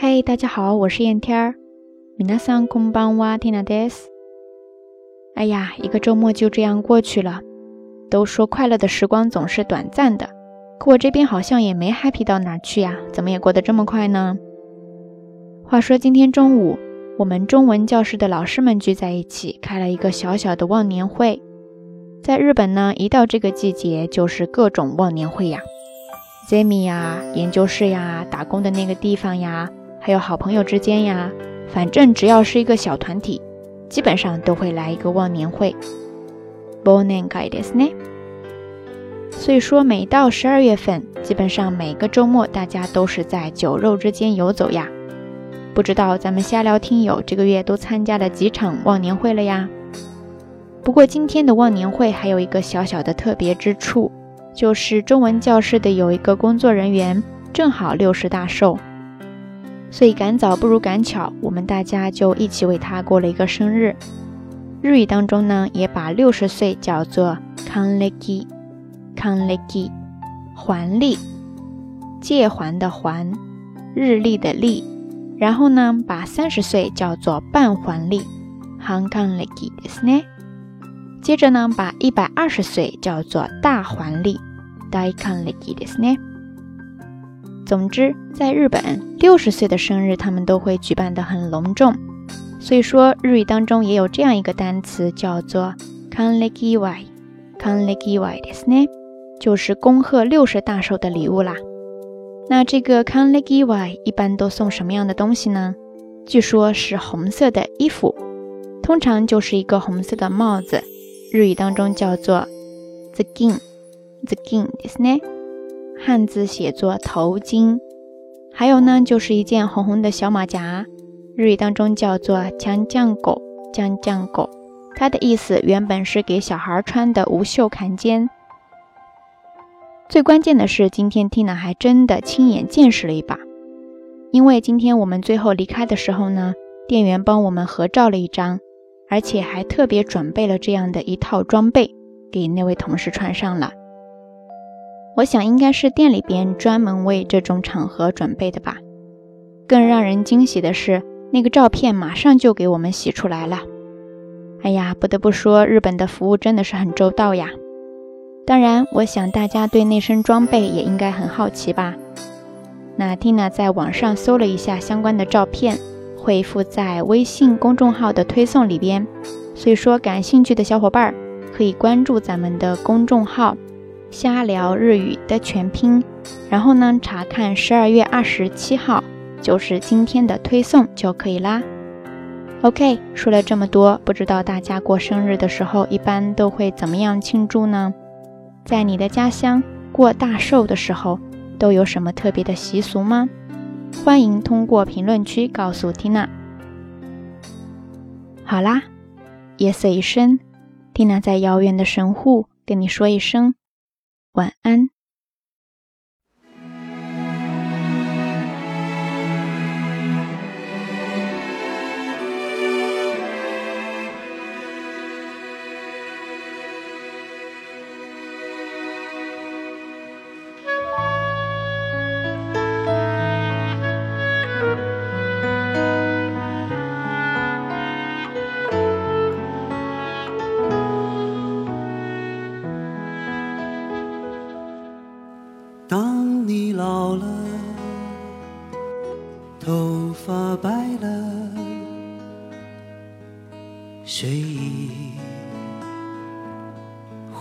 嗨，大家好，我是燕天儿。米娜桑空邦哇天娜德斯。哎呀，一个周末就这样过去了。都说快乐的时光总是短暂的，可我这边好像也没 happy 到哪去呀？怎么也过得这么快呢？话说今天中午，我们中文教室的老师们聚在一起，开了一个小小的忘年会。在日本呢，一到这个季节，就是各种忘年会呀，Zemi 呀，研究室呀，打工的那个地方呀，还有好朋友之间呀，反正只要是一个小团体，基本上都会来一个忘年会。忘年会ですね。所以说，每到十二月份，基本上每个周末，大家都是在酒肉之间游走呀。不知道咱们瞎聊听友这个月都参加了几场忘年会了呀？不过今天的忘年会还有一个小小的特别之处，就是中文教室的有一个工作人员正好六十大寿， 所以赶早不如赶巧，我们大家就一起为他过了一个生日。日语当中呢，也把六十岁叫做康历基，康历基，还历，借还的还，日历的历，然后呢，把三十岁叫做半还历，半康历基ですね。接着呢，把一百二十岁叫做大还历，大康历基ですね。 总之，在日本，六十岁的生日他们都会举办的很隆重，所以说日语当中也有这样一个单词叫做康历基ワイ，康历基ワイですね，就是恭贺六十大寿的礼物啦。那这个康历基ワイ一般都送什么样的东西呢？据说是红色的衣服，通常就是一个红色的帽子。日语当中叫做 the gin，the gin ですね， 汉字写作头巾。还有呢，就是一件红红的小马甲，日语当中叫做将将狗，将将狗。它的意思原本是给小孩穿的无袖坎肩。最关键的是，今天 Tina 还真的亲眼见识了一把，因为今天我们最后离开的时候呢，店员帮我们合照了一张。而且还特别准备了这样的一套装备给那位同事穿上了。我想应该是店里边专门为这种场合准备的吧。更让人惊喜的是，那个照片马上就给我们洗出来了。哎呀，不得不说，日本的服务真的是很周到呀。当然，我想大家对那身装备也应该很好奇吧。那 Tina 在网上搜了一下相关的照片。会附在微信公众号的推送里边，所以说感兴趣的小伙伴可以关注咱们的公众号“瞎聊日语”的全拼，然后呢查看十二月二十七号，就是今天的推送就可以啦。OK，说了这么多，不知道大家过生日的时候一般都会怎么样庆祝呢？在你的家乡过大寿的时候，都有什么特别的习俗吗？欢迎通过评论区告诉缇娜。好啦，夜色已深，缇娜在遥远的神户跟你说一声晚安。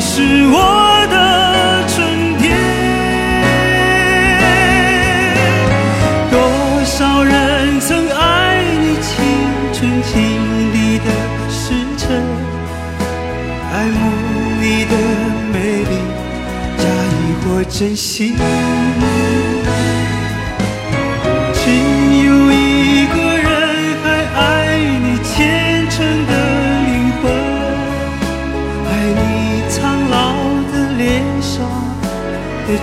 是我的春天。多少人曾爱你青春经历的时辰，爱慕你的美丽，假意或真心。只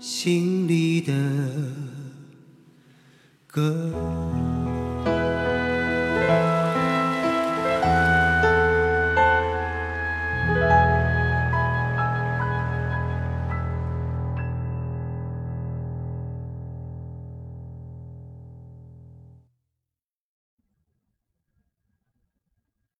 心里的歌。